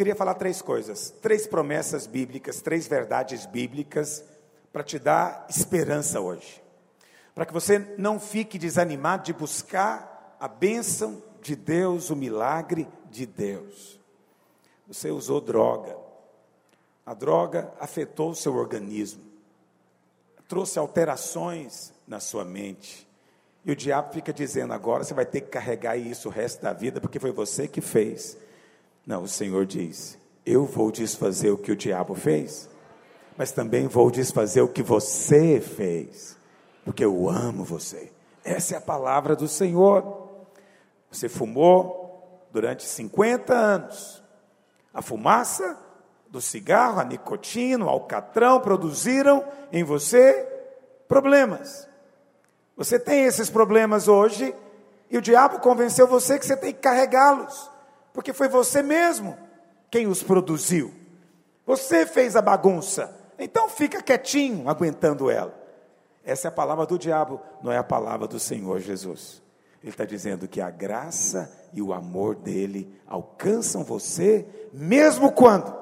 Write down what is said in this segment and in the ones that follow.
queria falar três coisas, três promessas bíblicas, três verdades bíblicas para te dar esperança hoje. Para que você não fique desanimado de buscar a bênção de Deus, o milagre de Deus. Você usou droga. A droga afetou o seu organismo. Trouxe alterações na sua mente. E o diabo fica dizendo: agora você vai ter que carregar isso o resto da vida, porque foi você que fez. Não, o Senhor diz: Eu vou desfazer o que o diabo fez, mas também vou desfazer o que você fez, porque eu amo você. Essa é a palavra do Senhor. Você fumou durante 50 anos. A fumaça do cigarro, a nicotina, o alcatrão produziram em você problemas. Você tem esses problemas hoje e o diabo convenceu você que você tem que carregá-los porque foi você mesmo quem os produziu. Você fez a bagunça, então fica quietinho aguentando ela. Essa é a palavra do diabo, não é a palavra do Senhor Jesus. Ele está dizendo que a graça e o amor dele alcançam você, mesmo quando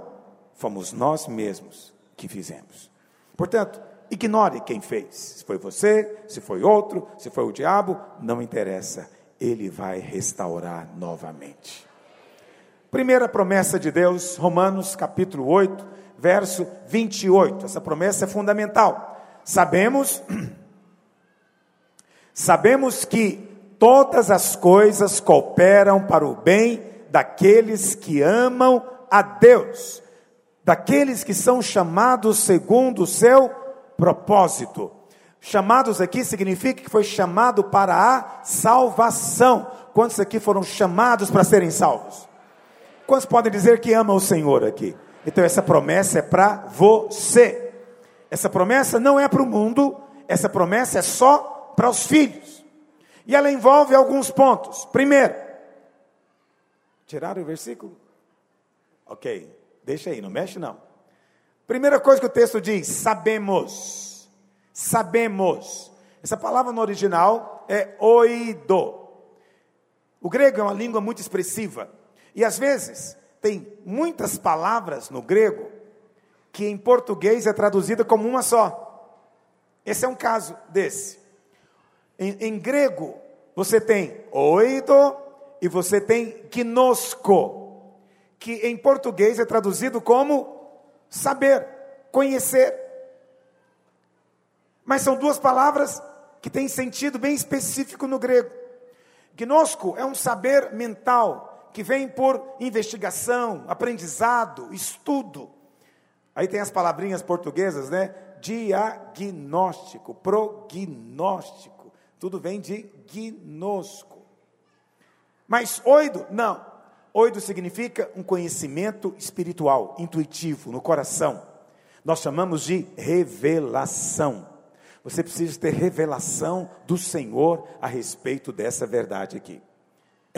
fomos nós mesmos que fizemos. Portanto, ignore quem fez. Se foi você, se foi outro, se foi o diabo, não interessa. Ele vai restaurar novamente. Primeira promessa de Deus, Romanos capítulo 8, verso 28. Essa promessa é fundamental. Sabemos Sabemos que todas as coisas cooperam para o bem daqueles que amam a Deus, daqueles que são chamados segundo o seu propósito. Chamados aqui significa que foi chamado para a salvação. Quantos aqui foram chamados para serem salvos? Quantos podem dizer que ama o Senhor aqui? Então essa promessa é para você. Essa promessa não é para o mundo, essa promessa é só para os filhos. E ela envolve alguns pontos. Primeiro, tiraram o versículo? Ok, deixa aí, não mexe não. Primeira coisa que o texto diz: sabemos. Sabemos. Essa palavra no original é oido. O grego é uma língua muito expressiva. E às vezes, tem muitas palavras no grego que em português é traduzida como uma só. Esse é um caso desse. Em, em grego, você tem oido e você tem gnosco, que em português é traduzido como saber, conhecer. Mas são duas palavras que têm sentido bem específico no grego. Gnosco é um saber mental, que vem por investigação, aprendizado, estudo. Aí tem as palavrinhas portuguesas, né? Diagnóstico, prognóstico. Tudo vem de gnosco. Mas oido, não. Oido significa um conhecimento espiritual, intuitivo, no coração. Nós chamamos de revelação. Você precisa ter revelação do Senhor a respeito dessa verdade aqui.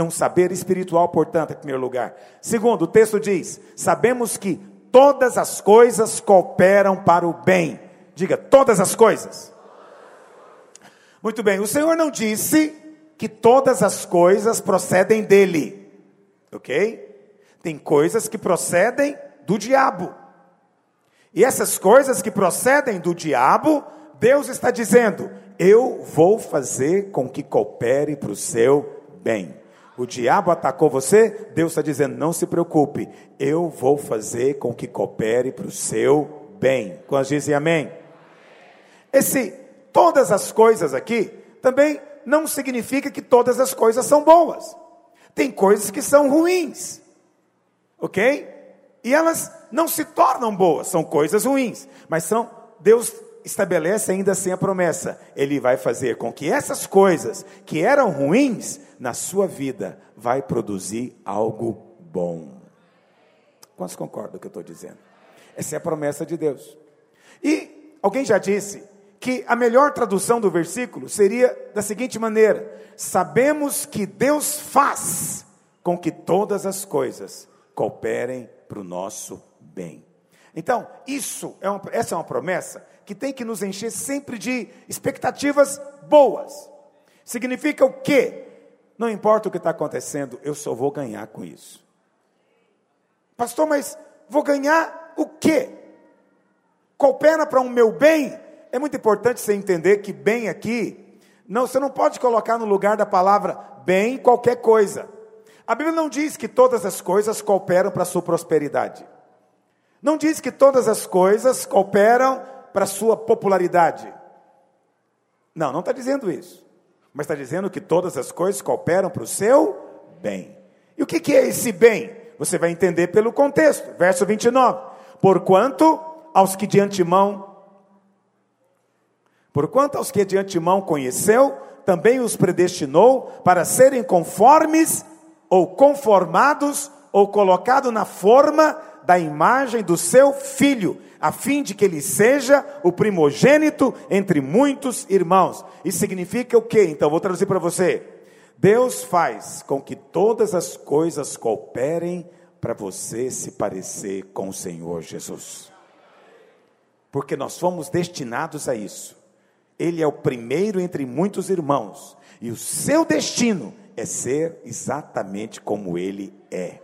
É um saber espiritual, portanto, em primeiro lugar. Segundo, o texto diz: sabemos que todas as coisas cooperam para o bem. Diga, todas as coisas. Muito bem, o Senhor não disse que todas as coisas procedem dele, ok? Tem coisas que procedem do diabo. E essas coisas que procedem do diabo, Deus está dizendo: eu vou fazer com que coopere para o seu bem o diabo atacou você, Deus está dizendo: não se preocupe, eu vou fazer com que coopere para o seu bem. Quando dizem amém? Esse todas as coisas aqui também não significa que todas as coisas são boas. Tem coisas que são ruins, ok? E elas não se tornam boas, são coisas ruins, mas são Deus estabelece ainda assim a promessa: Ele vai fazer com que essas coisas que eram ruins na sua vida vai produzir algo bom. Quantos concordam com o que eu estou dizendo? Essa é a promessa de Deus. E alguém já disse que a melhor tradução do versículo seria da seguinte maneira: Sabemos que Deus faz com que todas as coisas cooperem para o nosso bem. Então, isso é uma, essa é uma promessa que tem que nos encher sempre de expectativas boas. Significa o quê? Não importa o que está acontecendo, eu só vou ganhar com isso. Pastor, mas vou ganhar o quê? Coopera para o um meu bem? É muito importante você entender que bem aqui, não, você não pode colocar no lugar da palavra bem qualquer coisa. A Bíblia não diz que todas as coisas cooperam para a sua prosperidade. Não diz que todas as coisas cooperam para sua popularidade. Não, não está dizendo isso. Mas está dizendo que todas as coisas cooperam para o seu bem. E o que, que é esse bem? Você vai entender pelo contexto. Verso 29. Porquanto aos que de antemão Porquanto aos que de antemão conheceu, também os predestinou para serem conformes ou conformados ou colocado na forma da imagem do seu filho, a fim de que ele seja o primogênito entre muitos irmãos. Isso significa o quê? Então, vou traduzir para você. Deus faz com que todas as coisas cooperem para você se parecer com o Senhor Jesus. Porque nós fomos destinados a isso. Ele é o primeiro entre muitos irmãos, e o seu destino é ser exatamente como ele é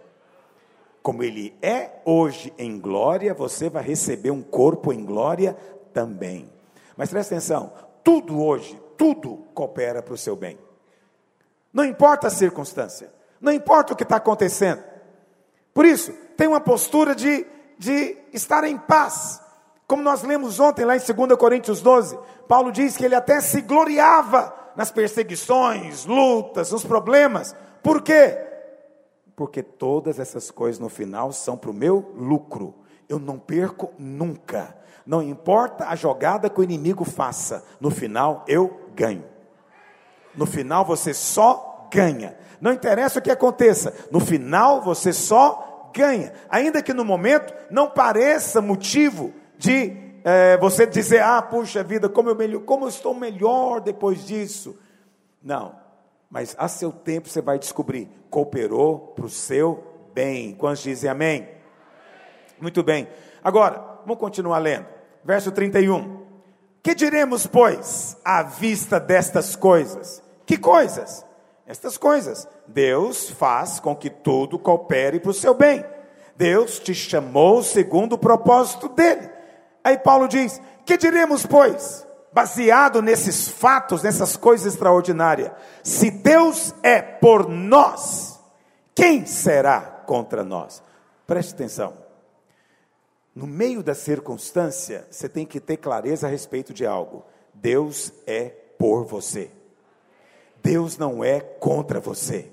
como ele é hoje em glória, você vai receber um corpo em glória também. Mas presta atenção: tudo hoje, tudo coopera para o seu bem. Não importa a circunstância, não importa o que está acontecendo. Por isso, tem uma postura de, de estar em paz. Como nós lemos ontem lá em 2 Coríntios 12, Paulo diz que ele até se gloriava nas perseguições, lutas, nos problemas. Por quê? Porque todas essas coisas no final são para o meu lucro. Eu não perco nunca. Não importa a jogada que o inimigo faça, no final eu ganho. No final você só ganha. Não interessa o que aconteça, no final você só ganha. Ainda que no momento não pareça motivo de é, você dizer, ah, puxa vida, como eu, como eu estou melhor depois disso. Não, mas a seu tempo você vai descobrir, cooperou para o seu bem. Quantos dizem amém? amém? Muito bem. Agora, vamos continuar lendo. Verso 31. Que diremos, pois, à vista destas coisas? Que coisas? Estas coisas. Deus faz com que tudo coopere para o seu bem. Deus te chamou segundo o propósito dele. Aí Paulo diz: Que diremos, pois? Baseado nesses fatos, nessas coisas extraordinárias. Se Deus é por nós, quem será contra nós? Preste atenção. No meio da circunstância, você tem que ter clareza a respeito de algo. Deus é por você. Deus não é contra você.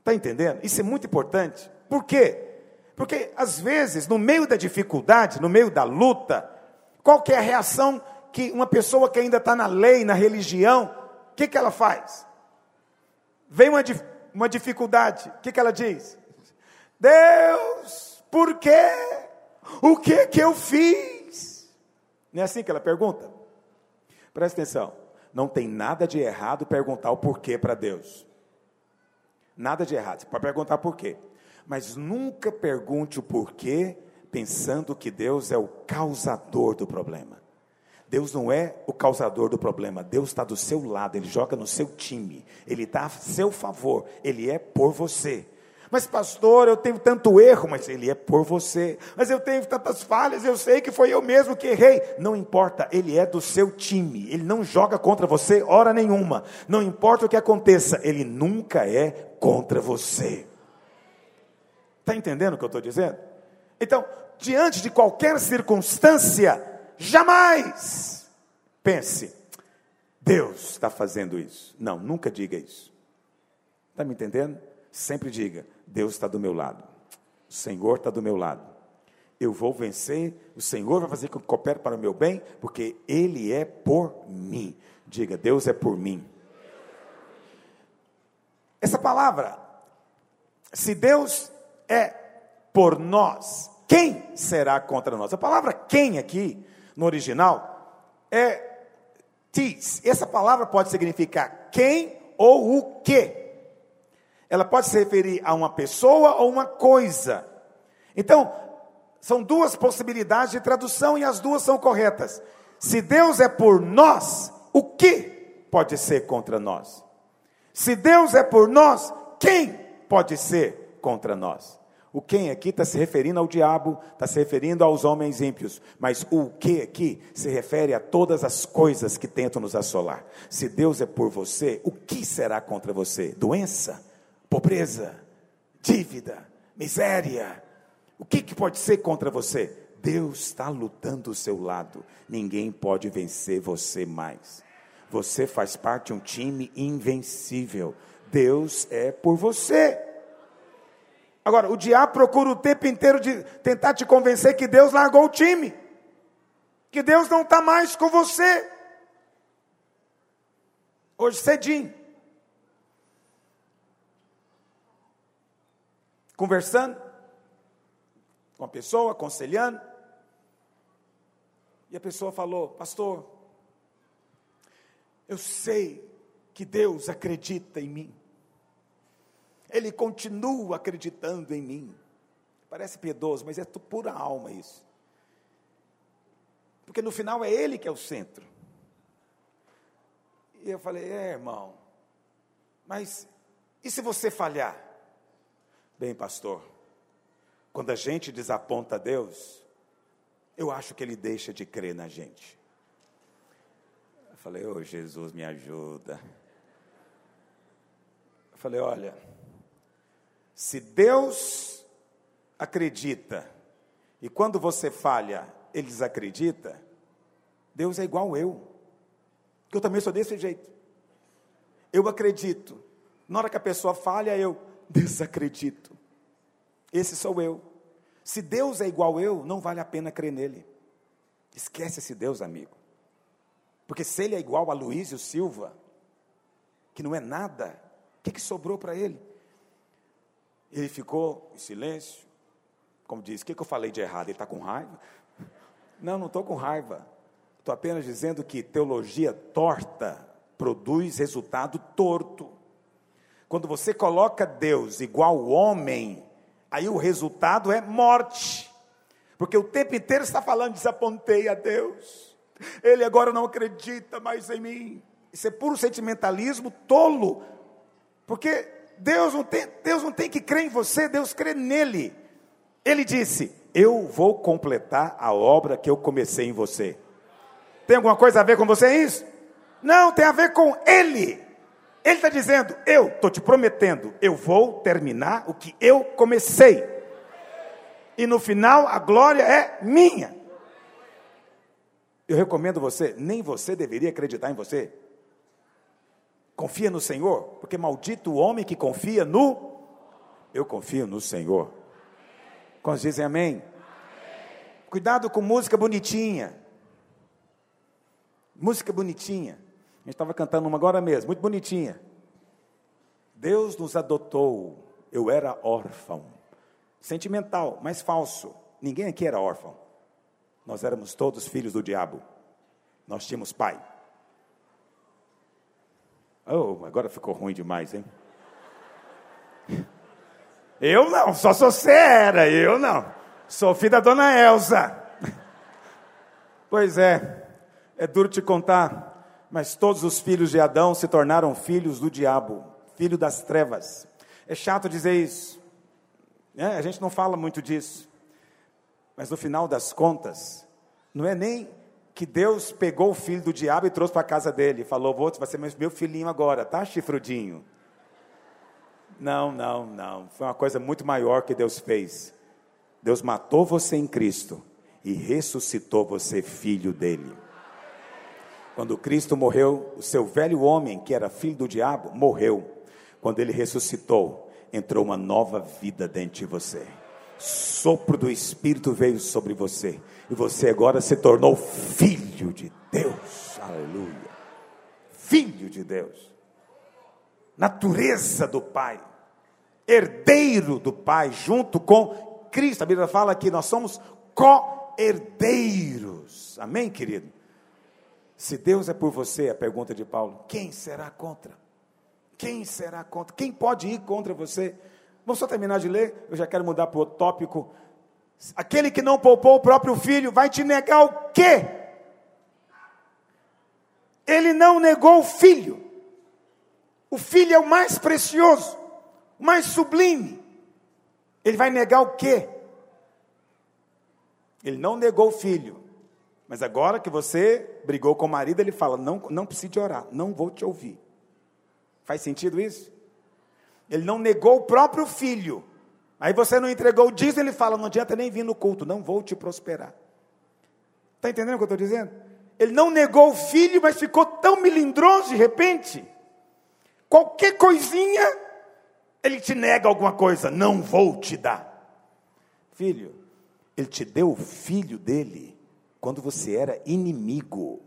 Está entendendo? Isso é muito importante. Por quê? Porque às vezes, no meio da dificuldade, no meio da luta, qual é a reação que uma pessoa que ainda está na lei, na religião, o que, que ela faz? Vem uma, uma dificuldade, o que, que ela diz? Deus, por quê? O que que eu fiz? Não é assim que ela pergunta? Presta atenção, não tem nada de errado perguntar o porquê para Deus. Nada de errado, você pode perguntar por quê. Mas nunca pergunte o porquê pensando que Deus é o causador do problema. Deus não é o causador do problema, Deus está do seu lado, Ele joga no seu time, Ele está a seu favor, Ele é por você. Mas, pastor, eu tenho tanto erro, mas Ele é por você. Mas eu tenho tantas falhas, eu sei que foi eu mesmo que errei. Não importa, Ele é do seu time, Ele não joga contra você hora nenhuma. Não importa o que aconteça, Ele nunca é contra você. Está entendendo o que eu estou dizendo? Então, diante de qualquer circunstância, Jamais pense, Deus está fazendo isso. Não, nunca diga isso. Está me entendendo? Sempre diga: Deus está do meu lado, o Senhor está do meu lado. Eu vou vencer, o Senhor vai fazer com que coopere para o meu bem, porque Ele é por mim. Diga: Deus é por mim. Essa palavra, se Deus é por nós, quem será contra nós? A palavra quem aqui no original, é tis. Essa palavra pode significar quem ou o que. Ela pode se referir a uma pessoa ou uma coisa. Então, são duas possibilidades de tradução e as duas são corretas. Se Deus é por nós, o que pode ser contra nós? Se Deus é por nós, quem pode ser contra nós? O quem aqui está se referindo ao diabo, está se referindo aos homens ímpios. Mas o que aqui se refere a todas as coisas que tentam nos assolar. Se Deus é por você, o que será contra você? Doença? Pobreza? Dívida? Miséria? O que, que pode ser contra você? Deus está lutando do seu lado. Ninguém pode vencer você mais. Você faz parte de um time invencível. Deus é por você. Agora, o diabo procura o tempo inteiro de tentar te convencer que Deus largou o time, que Deus não está mais com você. Hoje cedinho, conversando com a pessoa, aconselhando, e a pessoa falou: Pastor, eu sei que Deus acredita em mim. Ele continua acreditando em mim. Parece piedoso, mas é pura alma isso. Porque no final é Ele que é o centro. E eu falei, é irmão, mas e se você falhar? Bem, pastor, quando a gente desaponta Deus, eu acho que Ele deixa de crer na gente. Eu falei, ô oh, Jesus, me ajuda. Eu falei, olha, se Deus acredita e quando você falha, ele desacredita, Deus é igual eu. Que eu também sou desse jeito. Eu acredito. Na hora que a pessoa falha, eu desacredito. Esse sou eu. Se Deus é igual eu, não vale a pena crer nele. Esquece esse Deus, amigo. Porque se ele é igual a Luísio Silva, que não é nada, o que, que sobrou para ele? Ele ficou em silêncio, como diz, o que, que eu falei de errado? Ele está com raiva? Não, não estou com raiva. Estou apenas dizendo que teologia torta produz resultado torto. Quando você coloca Deus igual homem, aí o resultado é morte. Porque o tempo inteiro está falando, desapontei a Deus. Ele agora não acredita mais em mim. Isso é puro sentimentalismo tolo. Porque Deus não, tem, Deus não tem que crer em você, Deus crê nele. Ele disse: Eu vou completar a obra que eu comecei em você. Tem alguma coisa a ver com você isso? Não, tem a ver com ele. Ele está dizendo: Eu estou te prometendo, eu vou terminar o que eu comecei. E no final a glória é minha. Eu recomendo você, nem você deveria acreditar em você. Confia no Senhor, porque maldito o homem que confia no. Eu confio no Senhor. Quantos dizem amém? Cuidado com música bonitinha. Música bonitinha. A gente estava cantando uma agora mesmo, muito bonitinha. Deus nos adotou. Eu era órfão. Sentimental, mas falso. Ninguém aqui era órfão. Nós éramos todos filhos do diabo. Nós tínhamos pai. Oh, agora ficou ruim demais, hein? Eu não, só sou você era, eu não. Sou filho da dona Elza. Pois é, é duro te contar, mas todos os filhos de Adão se tornaram filhos do diabo, filho das trevas. É chato dizer isso, é, a gente não fala muito disso, mas no final das contas, não é nem que Deus pegou o filho do diabo e trouxe para a casa dele. Falou: Você vai ser meu filhinho agora, tá, chifrudinho? Não, não, não. Foi uma coisa muito maior que Deus fez. Deus matou você em Cristo e ressuscitou você filho dele. Quando Cristo morreu, o seu velho homem, que era filho do diabo, morreu. Quando ele ressuscitou, entrou uma nova vida dentro de você. Sopro do Espírito veio sobre você e você agora se tornou filho de Deus. Aleluia. Filho de Deus. Natureza do Pai. Herdeiro do Pai, junto com Cristo. A Bíblia fala que nós somos co-herdeiros. Amém, querido? Se Deus é por você, a pergunta de Paulo, quem será contra? Quem será contra? Quem pode ir contra você? Vamos só terminar de ler, eu já quero mudar para o tópico Aquele que não poupou o próprio filho vai te negar o quê? Ele não negou o filho. O filho é o mais precioso, o mais sublime. Ele vai negar o quê? Ele não negou o filho. Mas agora que você brigou com o marido, ele fala: não, não precise orar, não vou te ouvir. Faz sentido isso? Ele não negou o próprio filho. Aí você não entregou o dízimo, ele fala: não adianta nem vir no culto, não vou te prosperar. Está entendendo o que eu estou dizendo? Ele não negou o filho, mas ficou tão melindroso de repente. Qualquer coisinha, ele te nega alguma coisa, não vou te dar. Filho, ele te deu o filho dele quando você era inimigo.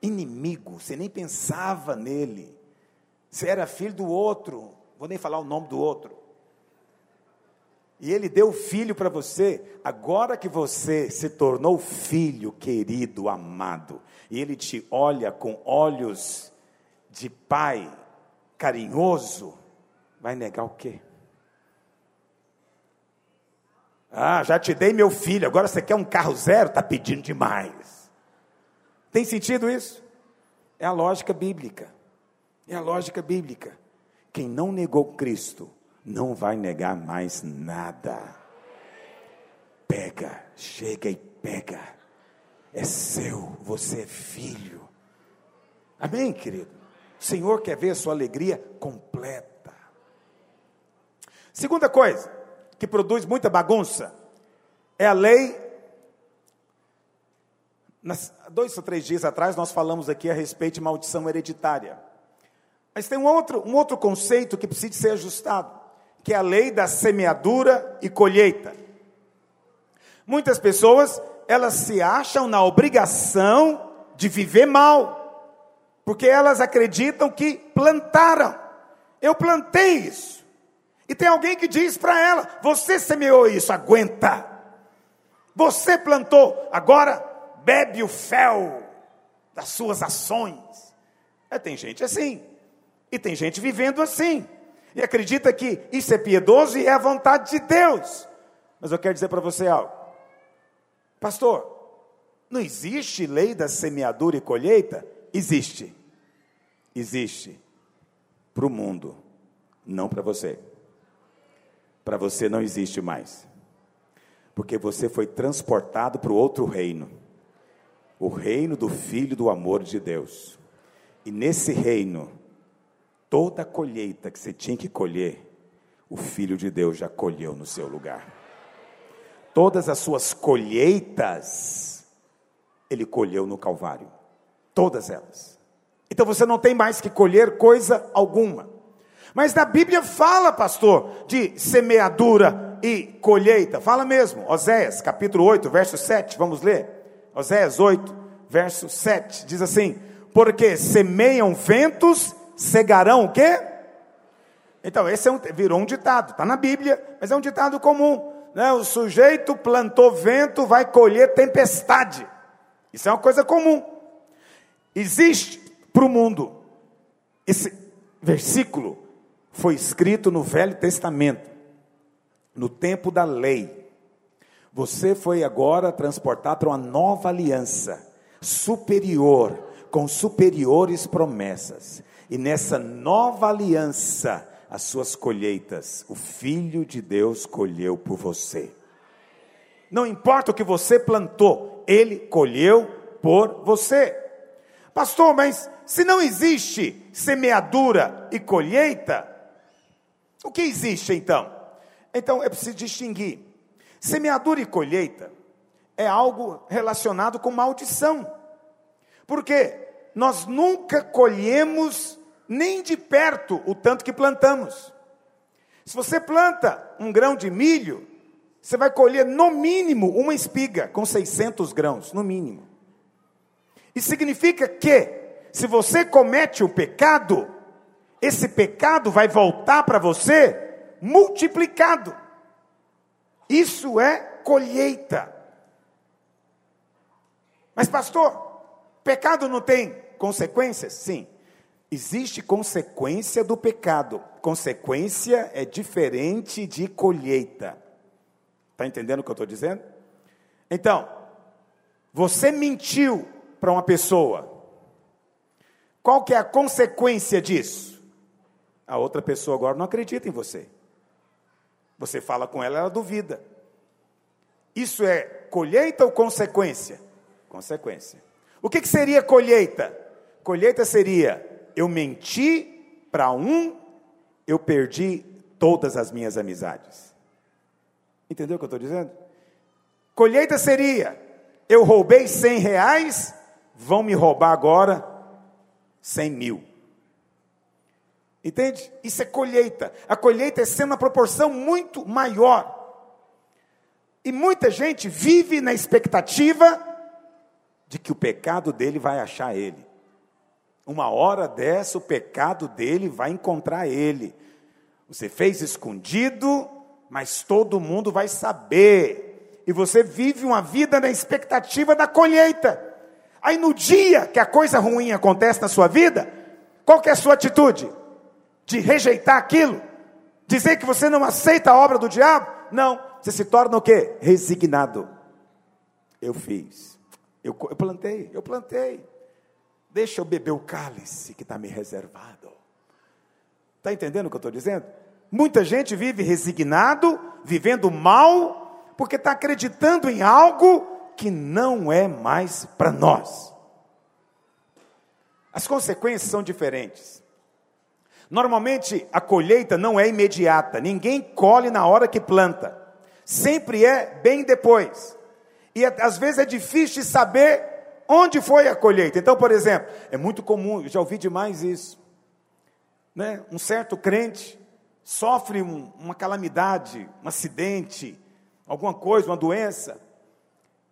Inimigo, você nem pensava nele. Você era filho do outro, vou nem falar o nome do outro. E ele deu o filho para você, agora que você se tornou filho querido, amado, e ele te olha com olhos de pai carinhoso, vai negar o quê? Ah, já te dei meu filho, agora você quer um carro zero? Está pedindo demais. Tem sentido isso? É a lógica bíblica. É a lógica bíblica. Quem não negou Cristo, não vai negar mais nada. Pega, chega e pega. É seu, você é filho. Amém, querido? O Senhor quer ver a sua alegria completa. Segunda coisa, que produz muita bagunça é a lei. Nas, dois ou três dias atrás nós falamos aqui a respeito de maldição hereditária. Mas tem um outro, um outro conceito que precisa ser ajustado, que é a lei da semeadura e colheita. Muitas pessoas, elas se acham na obrigação de viver mal, porque elas acreditam que plantaram. Eu plantei isso. E tem alguém que diz para ela: Você semeou isso, aguenta. Você plantou, agora bebe o fel das suas ações. É, tem gente assim. E tem gente vivendo assim. E acredita que isso é piedoso e é a vontade de Deus. Mas eu quero dizer para você algo. Pastor, não existe lei da semeadura e colheita? Existe. Existe. Para o mundo, não para você para você não existe mais. Porque você foi transportado para o outro reino o reino do Filho do amor de Deus. E nesse reino, toda a colheita que você tinha que colher, o Filho de Deus já colheu no seu lugar. Todas as suas colheitas, Ele colheu no Calvário. Todas elas. Então você não tem mais que colher coisa alguma. Mas na Bíblia fala, pastor, de semeadura e colheita. Fala mesmo. Oséias, capítulo 8, verso 7. Vamos ler? Oséias 8, verso 7. Diz assim: Porque semeiam ventos, cegarão o quê? Então, esse é um, virou um ditado, está na Bíblia, mas é um ditado comum. Né? O sujeito plantou vento, vai colher tempestade. Isso é uma coisa comum. Existe para o mundo esse versículo foi escrito no Velho Testamento, no tempo da lei. Você foi agora transportado para uma nova aliança, superior, com superiores promessas. E nessa nova aliança, as suas colheitas, o Filho de Deus colheu por você. Não importa o que você plantou, ele colheu por você. Pastor, mas se não existe semeadura e colheita, o que existe então? Então é preciso distinguir. Semeadura e colheita é algo relacionado com maldição. Porque nós nunca colhemos nem de perto o tanto que plantamos. Se você planta um grão de milho, você vai colher no mínimo uma espiga com 600 grãos, no mínimo. Isso significa que, se você comete o pecado, esse pecado vai voltar para você multiplicado. Isso é colheita. Mas, pastor, pecado não tem consequências? Sim. Existe consequência do pecado. Consequência é diferente de colheita. Está entendendo o que eu estou dizendo? Então, você mentiu para uma pessoa. Qual que é a consequência disso? a outra pessoa agora não acredita em você. Você fala com ela, ela duvida. Isso é colheita ou consequência? Consequência. O que, que seria colheita? Colheita seria: eu menti para um, eu perdi todas as minhas amizades. Entendeu o que eu estou dizendo? Colheita seria: eu roubei 100 reais, vão me roubar agora 100 mil. Entende? Isso é colheita. A colheita é sendo uma proporção muito maior. E muita gente vive na expectativa de que o pecado dele vai achar ele. Uma hora dessa, o pecado dele vai encontrar ele. Você fez escondido, mas todo mundo vai saber. E você vive uma vida na expectativa da colheita. Aí no dia que a coisa ruim acontece na sua vida, qual que é a sua atitude? De rejeitar aquilo? Dizer que você não aceita a obra do diabo? Não, você se torna o quê? Resignado. Eu fiz. Eu, eu plantei, eu plantei. Deixa eu beber o cálice que está me reservado. Está entendendo o que eu estou dizendo? Muita gente vive resignado, vivendo mal, porque está acreditando em algo que não é mais para nós. As consequências são diferentes. Normalmente a colheita não é imediata, ninguém colhe na hora que planta, sempre é bem depois. E às vezes é difícil saber Onde foi a colheita? Então, por exemplo, é muito comum, já ouvi demais isso. Né? Um certo crente sofre um, uma calamidade, um acidente, alguma coisa, uma doença,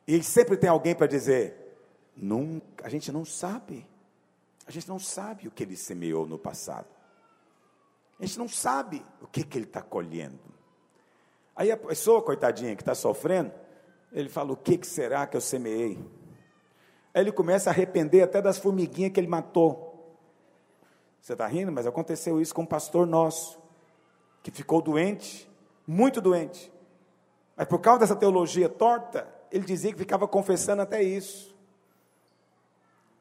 e sempre tem alguém para dizer: nunca, a gente não sabe, a gente não sabe o que ele semeou no passado, a gente não sabe o que, que ele está colhendo. Aí a pessoa, coitadinha, que está sofrendo, ele fala: o que, que será que eu semeei? Aí ele começa a arrepender até das formiguinhas que ele matou. Você está rindo? Mas aconteceu isso com um pastor nosso, que ficou doente, muito doente. Mas por causa dessa teologia torta, ele dizia que ficava confessando até isso.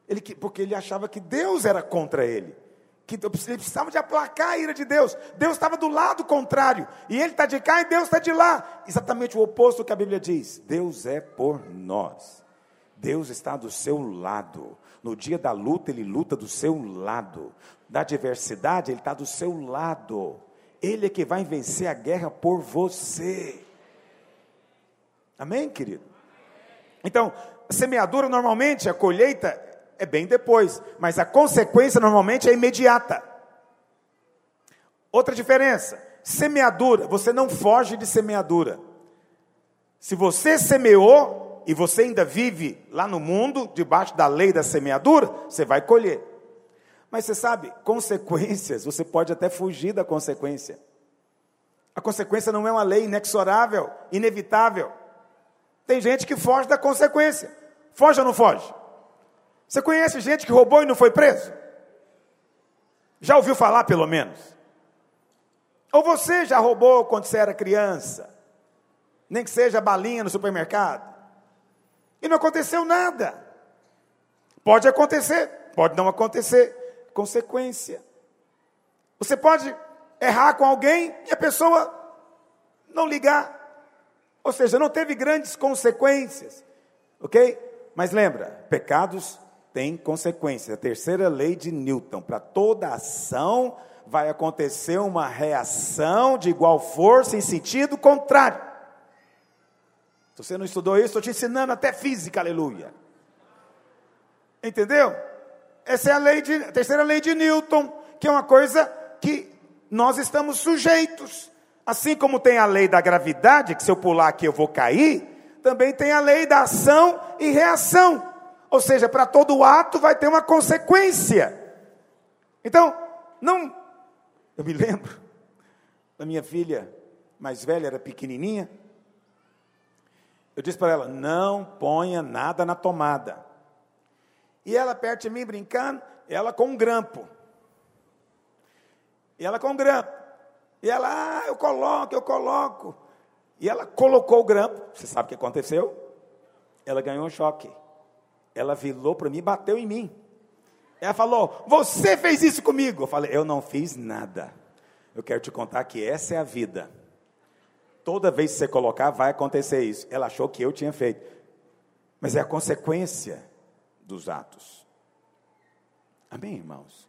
Ele, porque ele achava que Deus era contra ele. Que ele precisava de aplacar a ira de Deus. Deus estava do lado contrário. E ele está de cá e Deus está de lá. Exatamente o oposto do que a Bíblia diz. Deus é por nós. Deus está do seu lado. No dia da luta, Ele luta do seu lado. Da adversidade, Ele está do seu lado. Ele é que vai vencer a guerra por você. Amém, querido? Então, a semeadura normalmente, a colheita é bem depois, mas a consequência normalmente é imediata. Outra diferença: semeadura, você não foge de semeadura. Se você semeou, e você ainda vive lá no mundo, debaixo da lei da semeadura, você vai colher. Mas você sabe, consequências, você pode até fugir da consequência. A consequência não é uma lei inexorável, inevitável. Tem gente que foge da consequência. Foge ou não foge? Você conhece gente que roubou e não foi preso? Já ouviu falar, pelo menos? Ou você já roubou quando você era criança? Nem que seja balinha no supermercado? E não aconteceu nada. Pode acontecer, pode não acontecer. Consequência. Você pode errar com alguém e a pessoa não ligar. Ou seja, não teve grandes consequências. Ok? Mas lembra, pecados têm consequências. A terceira lei de Newton: para toda ação vai acontecer uma reação de igual força em sentido contrário. Se você não estudou isso, estou te ensinando até física, aleluia. Entendeu? Essa é a lei de, a terceira lei de Newton, que é uma coisa que nós estamos sujeitos. Assim como tem a lei da gravidade, que se eu pular aqui eu vou cair, também tem a lei da ação e reação. Ou seja, para todo ato vai ter uma consequência. Então, não. Eu me lembro da minha filha mais velha, era pequenininha, eu disse para ela: não ponha nada na tomada. E ela perto de mim brincando, ela com um grampo. E ela com um grampo. E ela, ah, eu coloco, eu coloco. E ela colocou o grampo. Você sabe o que aconteceu? Ela ganhou um choque. Ela virou para mim e bateu em mim. Ela falou: Você fez isso comigo. Eu falei: Eu não fiz nada. Eu quero te contar que essa é a vida. Toda vez que você colocar, vai acontecer isso. Ela achou que eu tinha feito. Mas é a consequência dos atos. Amém, irmãos?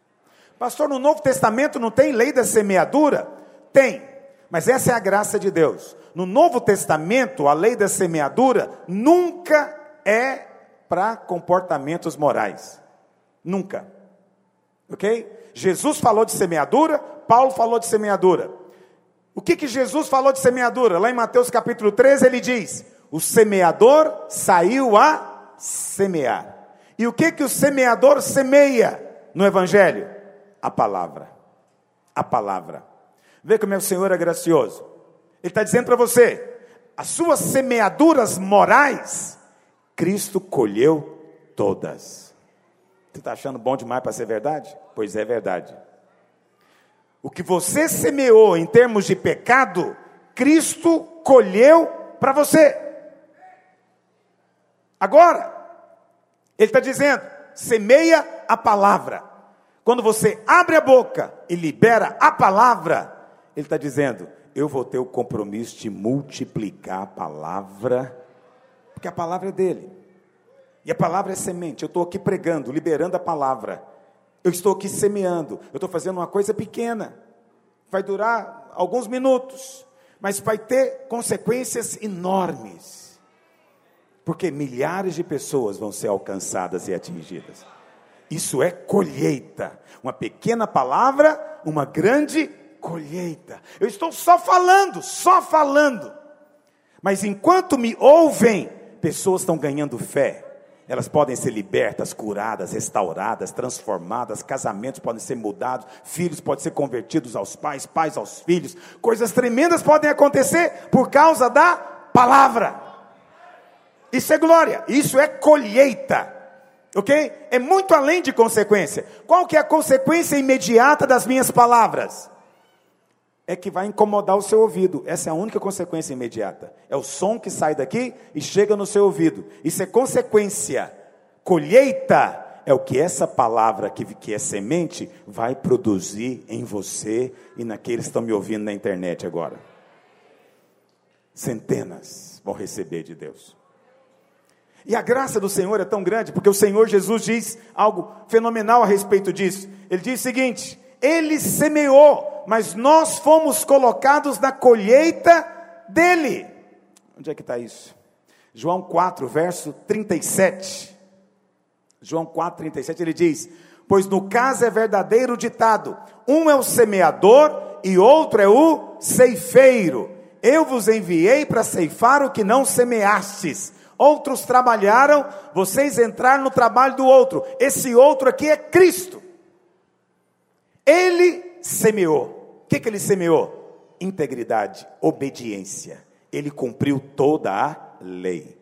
Pastor, no Novo Testamento não tem lei da semeadura? Tem. Mas essa é a graça de Deus. No Novo Testamento, a lei da semeadura nunca é para comportamentos morais. Nunca. Ok? Jesus falou de semeadura, Paulo falou de semeadura. O que, que Jesus falou de semeadura? Lá em Mateus capítulo 13 ele diz: O semeador saiu a semear. E o que, que o semeador semeia no Evangelho? A palavra. A palavra. Vê como é o Senhor é gracioso. Ele está dizendo para você: as suas semeaduras morais, Cristo colheu todas. Você está achando bom demais para ser verdade? Pois é verdade. O que você semeou em termos de pecado, Cristo colheu para você. Agora, Ele está dizendo: semeia a palavra. Quando você abre a boca e libera a palavra, Ele está dizendo: eu vou ter o compromisso de multiplicar a palavra, porque a palavra é dele. E a palavra é semente. Eu estou aqui pregando, liberando a palavra. Eu estou aqui semeando. Eu estou fazendo uma coisa pequena. Vai durar alguns minutos, mas vai ter consequências enormes. Porque milhares de pessoas vão ser alcançadas e atingidas. Isso é colheita. Uma pequena palavra, uma grande colheita. Eu estou só falando, só falando. Mas enquanto me ouvem, pessoas estão ganhando fé elas podem ser libertas, curadas, restauradas, transformadas, casamentos podem ser mudados, filhos podem ser convertidos aos pais, pais aos filhos, coisas tremendas podem acontecer por causa da palavra. Isso é glória, isso é colheita. Ok? É muito além de consequência. Qual que é a consequência imediata das minhas palavras? É que vai incomodar o seu ouvido. Essa é a única consequência imediata. É o som que sai daqui e chega no seu ouvido. Isso é consequência. Colheita é o que essa palavra que, que é semente vai produzir em você e naqueles que estão me ouvindo na internet agora. Centenas vão receber de Deus. E a graça do Senhor é tão grande, porque o Senhor Jesus diz algo fenomenal a respeito disso. Ele diz o seguinte: Ele semeou mas nós fomos colocados na colheita dele. Onde é que está isso? João 4, verso 37. João 4, 37, ele diz: Pois no caso é verdadeiro ditado: um é o semeador e outro é o ceifeiro. Eu vos enviei para ceifar o que não semeastes. Outros trabalharam, vocês entraram no trabalho do outro. Esse outro aqui é Cristo. Ele semeou. O que, que ele semeou? Integridade, obediência. Ele cumpriu toda a lei.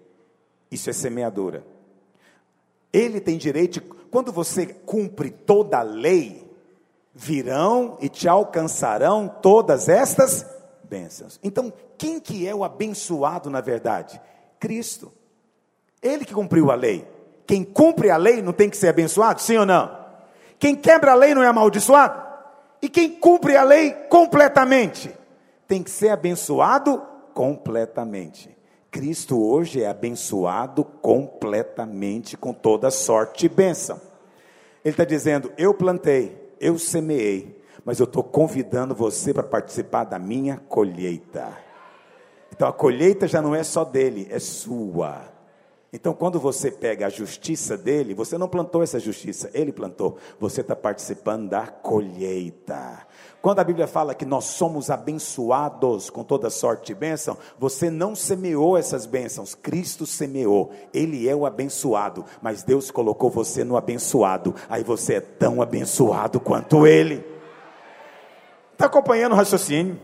Isso é semeadura. Ele tem direito, quando você cumpre toda a lei, virão e te alcançarão todas estas bênçãos. Então, quem que é o abençoado na verdade? Cristo. Ele que cumpriu a lei. Quem cumpre a lei não tem que ser abençoado, sim ou não? Quem quebra a lei não é amaldiçoado? E quem cumpre a lei completamente tem que ser abençoado completamente. Cristo hoje é abençoado completamente com toda sorte de bênção. Ele está dizendo: Eu plantei, eu semeei, mas eu estou convidando você para participar da minha colheita. Então a colheita já não é só dele, é sua. Então, quando você pega a justiça dele, você não plantou essa justiça, ele plantou. Você está participando da colheita. Quando a Bíblia fala que nós somos abençoados com toda sorte de bênção, você não semeou essas bênçãos, Cristo semeou. Ele é o abençoado, mas Deus colocou você no abençoado. Aí você é tão abençoado quanto ele. Está acompanhando o raciocínio?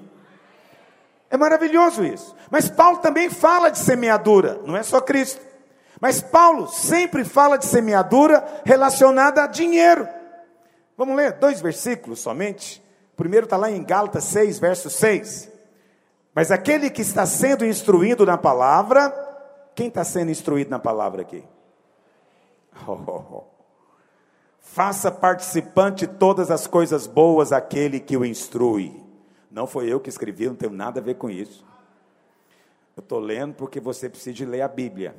É maravilhoso isso. Mas Paulo também fala de semeadura, não é só Cristo. Mas Paulo sempre fala de semeadura relacionada a dinheiro. Vamos ler dois versículos somente. O primeiro está lá em Gálatas 6, verso 6. Mas aquele que está sendo instruído na palavra, quem está sendo instruído na palavra aqui? Oh, oh, oh. Faça participante todas as coisas boas aquele que o instrui. Não foi eu que escrevi, não tenho nada a ver com isso. Eu estou lendo porque você precisa ler a Bíblia.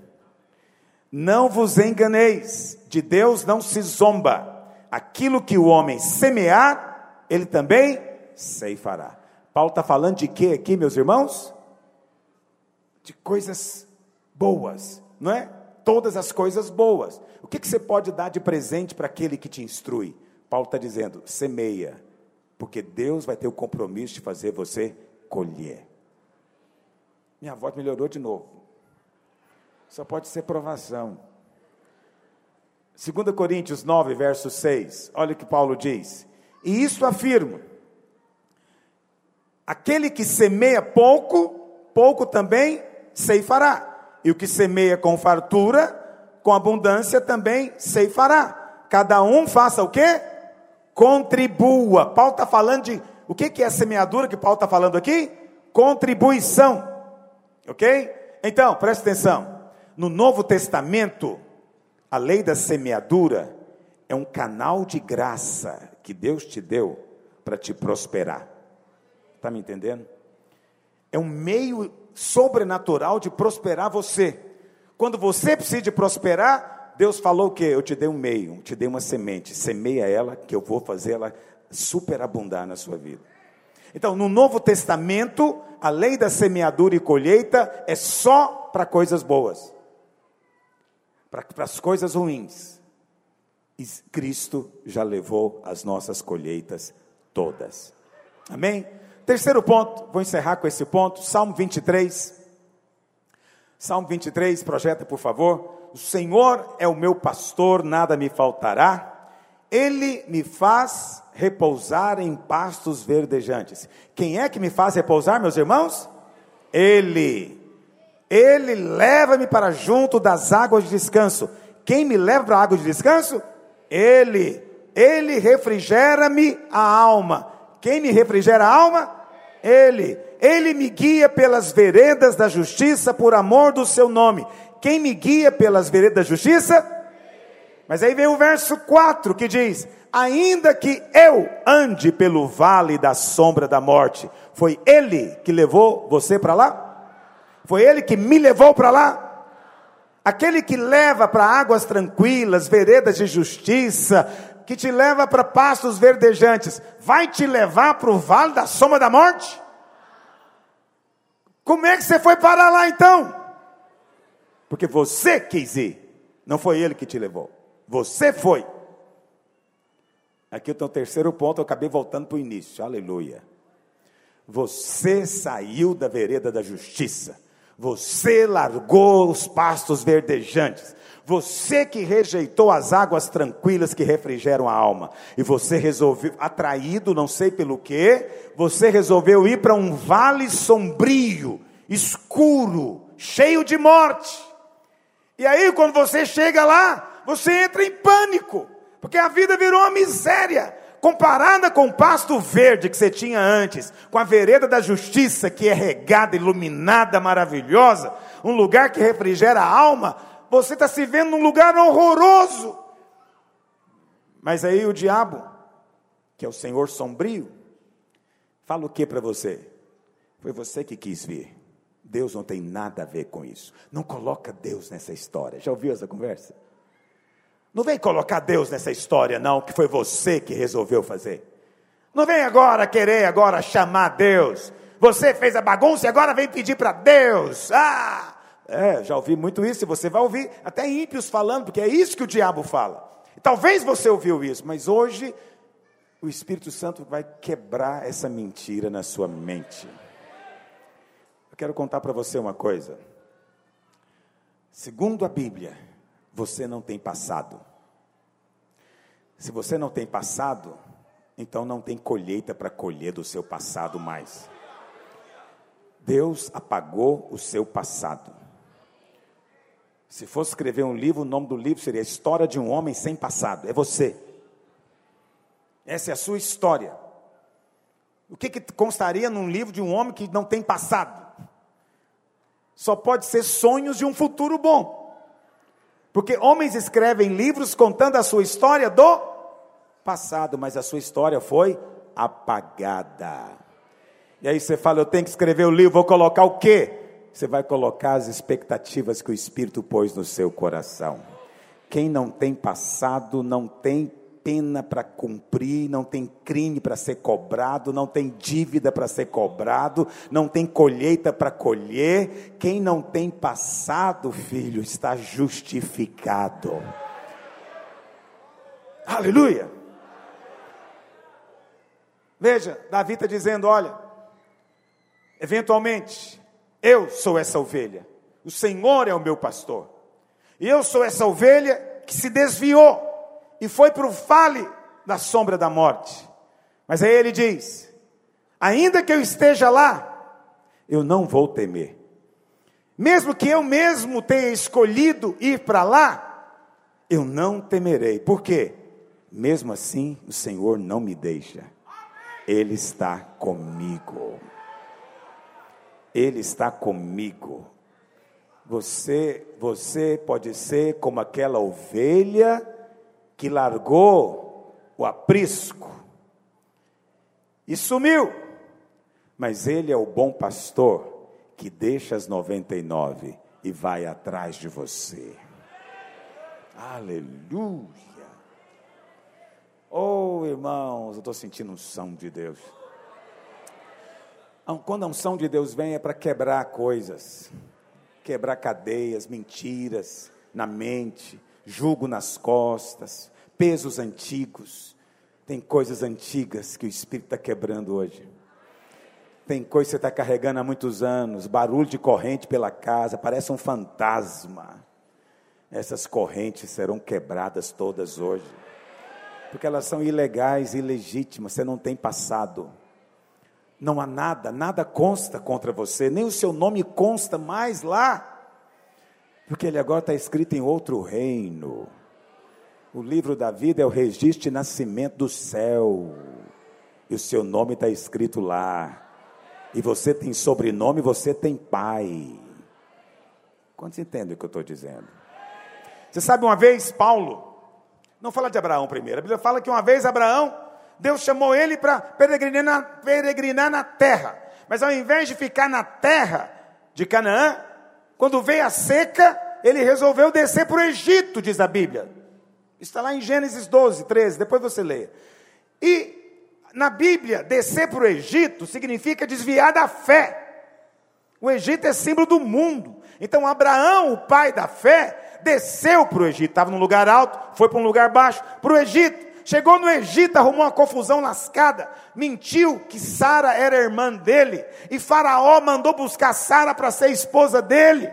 Não vos enganeis, de Deus não se zomba. Aquilo que o homem semear, ele também ceifará. Paulo está falando de quê aqui, meus irmãos? De coisas boas, não é? Todas as coisas boas. O que, que você pode dar de presente para aquele que te instrui? Paulo está dizendo: semeia, porque Deus vai ter o compromisso de fazer você colher. Minha voz melhorou de novo. Só pode ser provação. 2 Coríntios 9, verso 6, olha o que Paulo diz. E isso afirmo: aquele que semeia pouco, pouco também ceifará. E o que semeia com fartura, com abundância também ceifará. Cada um faça o quê? Contribua. Paulo está falando de. O que, que é semeadura que Paulo está falando aqui? Contribuição. Ok? Então, preste atenção. No Novo Testamento, a lei da semeadura é um canal de graça que Deus te deu para te prosperar. Está me entendendo? É um meio sobrenatural de prosperar você. Quando você precisa de prosperar, Deus falou o quê? Eu te dei um meio, te dei uma semente, semeia ela, que eu vou fazer ela superabundar na sua vida. Então, no Novo Testamento, a lei da semeadura e colheita é só para coisas boas para as coisas ruins. E Cristo já levou as nossas colheitas todas. Amém? Terceiro ponto, vou encerrar com esse ponto, Salmo 23. Salmo 23, projeta por favor. O Senhor é o meu pastor, nada me faltará. Ele me faz repousar em pastos verdejantes. Quem é que me faz repousar, meus irmãos? Ele. Ele leva-me para junto das águas de descanso. Quem me leva para a água de descanso? Ele. Ele refrigera-me a alma. Quem me refrigera a alma? Ele. Ele me guia pelas veredas da justiça por amor do seu nome. Quem me guia pelas veredas da justiça? Mas aí vem o verso 4 que diz: Ainda que eu ande pelo vale da sombra da morte, foi Ele que levou você para lá? Foi Ele que me levou para lá. Aquele que leva para águas tranquilas, veredas de justiça, que te leva para pastos verdejantes, vai te levar para o vale da sombra da morte? Como é que você foi parar lá então? Porque você quis ir, não foi ele que te levou, você foi. Aqui eu tenho o terceiro ponto, eu acabei voltando para o início, aleluia. Você saiu da vereda da justiça você largou os pastos verdejantes. Você que rejeitou as águas tranquilas que refrigeram a alma. E você resolveu, atraído, não sei pelo que, você resolveu ir para um vale sombrio, escuro, cheio de morte. E aí, quando você chega lá, você entra em pânico, porque a vida virou uma miséria comparada com o pasto verde que você tinha antes, com a vereda da justiça que é regada, iluminada, maravilhosa, um lugar que refrigera a alma, você está se vendo num lugar horroroso. Mas aí o diabo, que é o Senhor sombrio, fala o que para você? Foi você que quis vir. Deus não tem nada a ver com isso. Não coloca Deus nessa história. Já ouviu essa conversa? Não vem colocar Deus nessa história, não, que foi você que resolveu fazer. Não vem agora querer agora chamar Deus. Você fez a bagunça e agora vem pedir para Deus. Ah! É, já ouvi muito isso e você vai ouvir até ímpios falando, porque é isso que o diabo fala. Talvez você ouviu isso, mas hoje o Espírito Santo vai quebrar essa mentira na sua mente. Eu quero contar para você uma coisa. Segundo a Bíblia, você não tem passado. Se você não tem passado, então não tem colheita para colher do seu passado mais. Deus apagou o seu passado. Se fosse escrever um livro, o nome do livro seria História de um Homem Sem Passado. É você. Essa é a sua história. O que, que constaria num livro de um homem que não tem passado? Só pode ser sonhos de um futuro bom. Porque homens escrevem livros contando a sua história do passado, mas a sua história foi apagada. E aí você fala, eu tenho que escrever o livro, vou colocar o quê? você vai colocar as expectativas que o Espírito pôs no seu coração. Quem não tem passado, não tem pena para cumprir, não tem crime para ser cobrado, não tem dívida para ser cobrado, não tem colheita para colher. Quem não tem passado, filho, está justificado. Aleluia! Veja, Davi está dizendo: olha, eventualmente, eu sou essa ovelha, o Senhor é o meu pastor, e eu sou essa ovelha que se desviou e foi para o vale da sombra da morte. Mas aí ele diz: ainda que eu esteja lá, eu não vou temer. Mesmo que eu mesmo tenha escolhido ir para lá, eu não temerei. Por quê? Mesmo assim, o Senhor não me deixa. Ele está comigo. Ele está comigo. Você, você pode ser como aquela ovelha que largou o aprisco e sumiu. Mas ele é o bom pastor que deixa as 99 e vai atrás de você. Aleluia. Oh, irmãos, eu estou sentindo unção de Deus. Quando a unção de Deus vem é para quebrar coisas, quebrar cadeias, mentiras na mente, jugo nas costas, pesos antigos. Tem coisas antigas que o Espírito está quebrando hoje. Tem coisa que você está carregando há muitos anos, barulho de corrente pela casa, parece um fantasma. Essas correntes serão quebradas todas hoje porque elas são ilegais, ilegítimas, você não tem passado. Não há nada, nada consta contra você, nem o seu nome consta mais lá, porque ele agora está escrito em outro reino. O livro da vida é o registro de nascimento do céu, e o seu nome está escrito lá. E você tem sobrenome, você tem pai. Quantos entendem o que eu estou dizendo? Você sabe uma vez, Paulo, não fala de Abraão primeiro. A Bíblia fala que uma vez Abraão, Deus chamou ele para peregrinar na, peregrinar na terra. Mas ao invés de ficar na terra de Canaã, quando veio a seca, ele resolveu descer para o Egito, diz a Bíblia. Está lá em Gênesis 12, 13, depois você leia. E na Bíblia, descer para o Egito significa desviar da fé. O Egito é símbolo do mundo. Então, Abraão, o pai da fé, desceu para o Egito, estava num lugar alto, foi para um lugar baixo, para o Egito. Chegou no Egito, arrumou uma confusão lascada, mentiu que Sara era irmã dele, e Faraó mandou buscar Sara para ser esposa dele.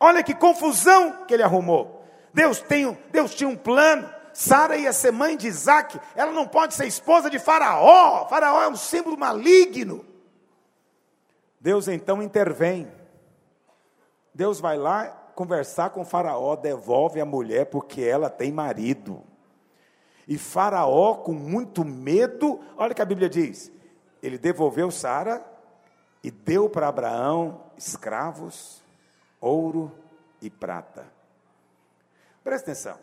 Olha que confusão que ele arrumou. Deus, tem, Deus tinha um plano. Sara ia ser mãe de Isaac, ela não pode ser esposa de Faraó. Faraó é um símbolo maligno. Deus então intervém. Deus vai lá conversar com Faraó, devolve a mulher porque ela tem marido. E Faraó, com muito medo, olha o que a Bíblia diz: ele devolveu Sara e deu para Abraão escravos, ouro e prata. Presta atenção,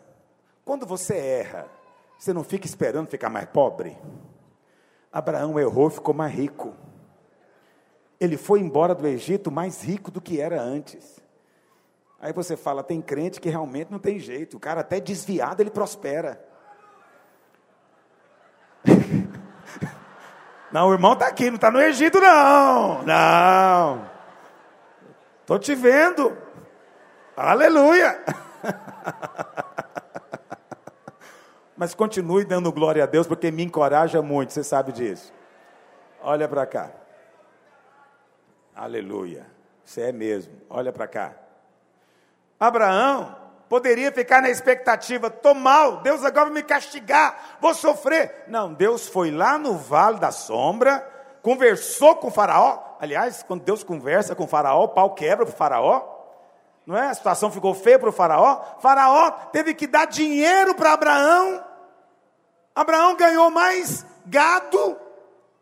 quando você erra, você não fica esperando ficar mais pobre? Abraão errou, ficou mais rico. Ele foi embora do Egito mais rico do que era antes. Aí você fala, tem crente que realmente não tem jeito, o cara até desviado ele prospera. Não, o irmão está aqui, não está no Egito, não. Não. Estou te vendo. Aleluia. Mas continue dando glória a Deus, porque me encoraja muito, você sabe disso. Olha para cá. Aleluia. Você é mesmo. Olha para cá. Abraão poderia ficar na expectativa: estou mal, Deus agora vai me castigar, vou sofrer. Não, Deus foi lá no vale da sombra, conversou com o Faraó. Aliás, quando Deus conversa com o Faraó, o pau quebra para o Faraó. Não é? A situação ficou feia para o Faraó. Faraó teve que dar dinheiro para Abraão. Abraão ganhou mais gado,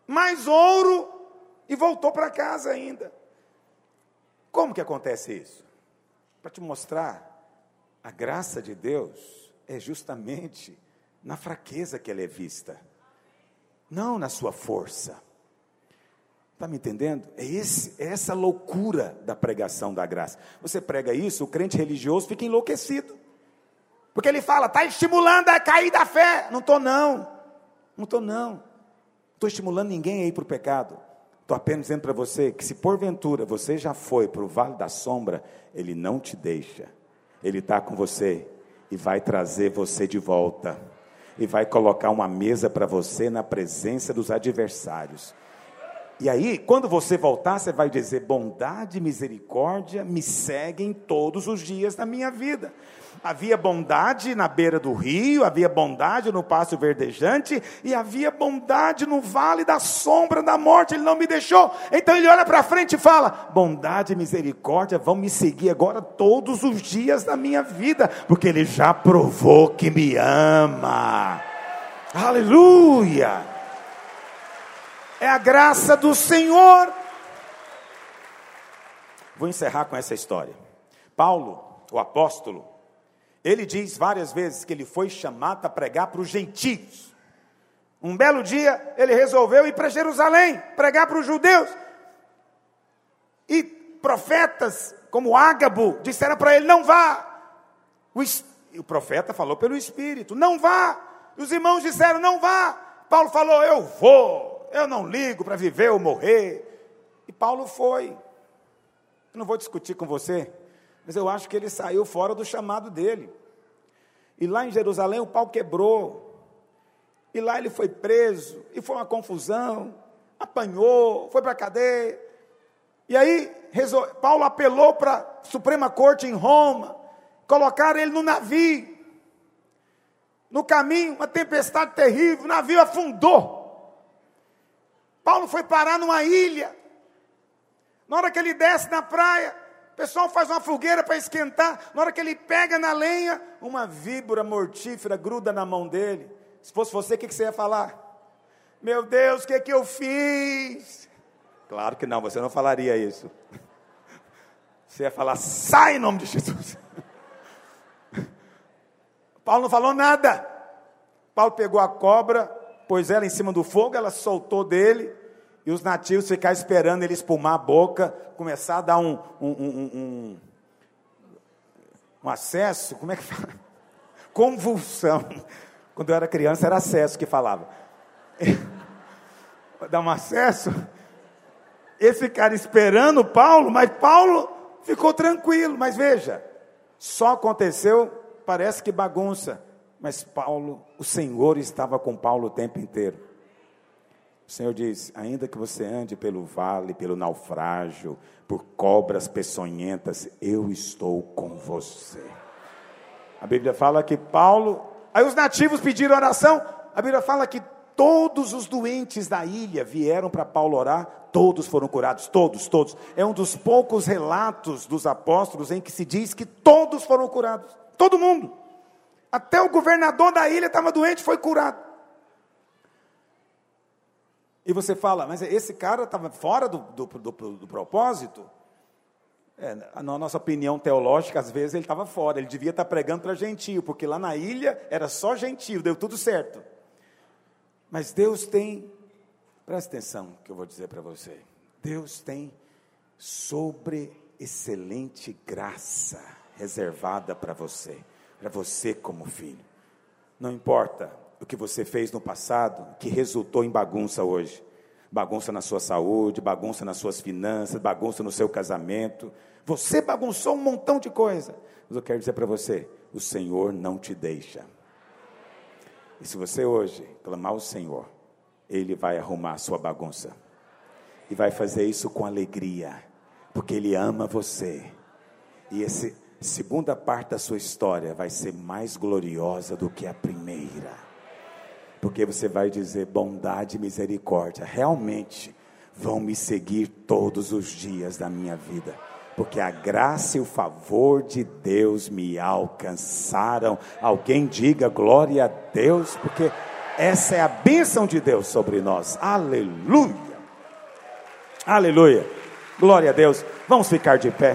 mais ouro e voltou para casa ainda. Como que acontece isso? para te mostrar a graça de Deus é justamente na fraqueza que ela é vista, não na sua força. Está me entendendo? É, esse, é essa loucura da pregação da graça. Você prega isso, o crente religioso fica enlouquecido. Porque ele fala, está estimulando a cair da fé. Não estou, não. Não estou, não. Estou estimulando ninguém a ir para o pecado. Estou apenas dizendo para você que se porventura você já foi para o vale da sombra, ele não te deixa. Ele está com você e vai trazer você de volta. E vai colocar uma mesa para você na presença dos adversários. E aí, quando você voltar, você vai dizer: bondade e misericórdia me seguem todos os dias da minha vida. Havia bondade na beira do rio, havia bondade no passo verdejante, e havia bondade no vale da sombra da morte, ele não me deixou. Então ele olha para frente e fala: bondade e misericórdia vão me seguir agora todos os dias da minha vida, porque ele já provou que me ama. Aleluia! é a graça do Senhor. Vou encerrar com essa história. Paulo, o apóstolo, ele diz várias vezes que ele foi chamado a pregar para os gentios. Um belo dia, ele resolveu ir para Jerusalém, pregar para os judeus. E profetas como Ágabo disseram para ele: não vá. O, o profeta falou pelo Espírito: não vá. Os irmãos disseram: não vá. Paulo falou: eu vou. Eu não ligo para viver ou morrer. E Paulo foi. Eu não vou discutir com você, mas eu acho que ele saiu fora do chamado dele. E lá em Jerusalém o pau quebrou. E lá ele foi preso, e foi uma confusão, apanhou, foi para a cadeia. E aí Paulo apelou para a Suprema Corte em Roma, colocaram ele no navio. No caminho, uma tempestade terrível, o navio afundou. Paulo foi parar numa ilha. Na hora que ele desce na praia, o pessoal faz uma fogueira para esquentar. Na hora que ele pega na lenha, uma víbora mortífera gruda na mão dele. Se fosse você, o que, você ia falar? Meu Deus, o que, que eu fiz? Claro que não, você não falaria isso. Você ia falar, sai em nome de Jesus. Paulo não falou nada. Paulo pegou a cobra, pôs ela em cima do fogo, ela soltou dele, e os nativos ficaram esperando ele espumar a boca, começar a dar um, um, um, um, um acesso, como é que fala? Convulsão. Quando eu era criança era acesso que falava. dar um acesso. Esse cara esperando Paulo, mas Paulo ficou tranquilo. Mas veja, só aconteceu, parece que bagunça. Mas Paulo, o Senhor estava com Paulo o tempo inteiro. O Senhor diz: ainda que você ande pelo vale, pelo naufrágio, por cobras peçonhentas, eu estou com você. A Bíblia fala que Paulo. Aí os nativos pediram oração. A Bíblia fala que todos os doentes da ilha vieram para Paulo orar, todos foram curados, todos, todos. É um dos poucos relatos dos apóstolos em que se diz que todos foram curados, todo mundo. Até o governador da ilha estava doente, foi curado. E você fala, mas esse cara estava fora do, do, do, do propósito? É, na nossa opinião teológica, às vezes ele estava fora, ele devia estar pregando para gentio, porque lá na ilha era só gentio, deu tudo certo. Mas Deus tem, presta atenção que eu vou dizer para você, Deus tem sobre excelente graça reservada para você para você como filho. Não importa o que você fez no passado, que resultou em bagunça hoje. Bagunça na sua saúde, bagunça nas suas finanças, bagunça no seu casamento. Você bagunçou um montão de coisa. Mas eu quero dizer para você: o Senhor não te deixa. E se você hoje clamar ao Senhor, Ele vai arrumar a sua bagunça. E vai fazer isso com alegria, porque Ele ama você. E esse segunda parte da sua história vai ser mais gloriosa do que a primeira. Porque você vai dizer: bondade e misericórdia realmente vão me seguir todos os dias da minha vida. Porque a graça e o favor de Deus me alcançaram. Alguém diga glória a Deus, porque essa é a bênção de Deus sobre nós. Aleluia. Aleluia. Glória a Deus. Vamos ficar de pé.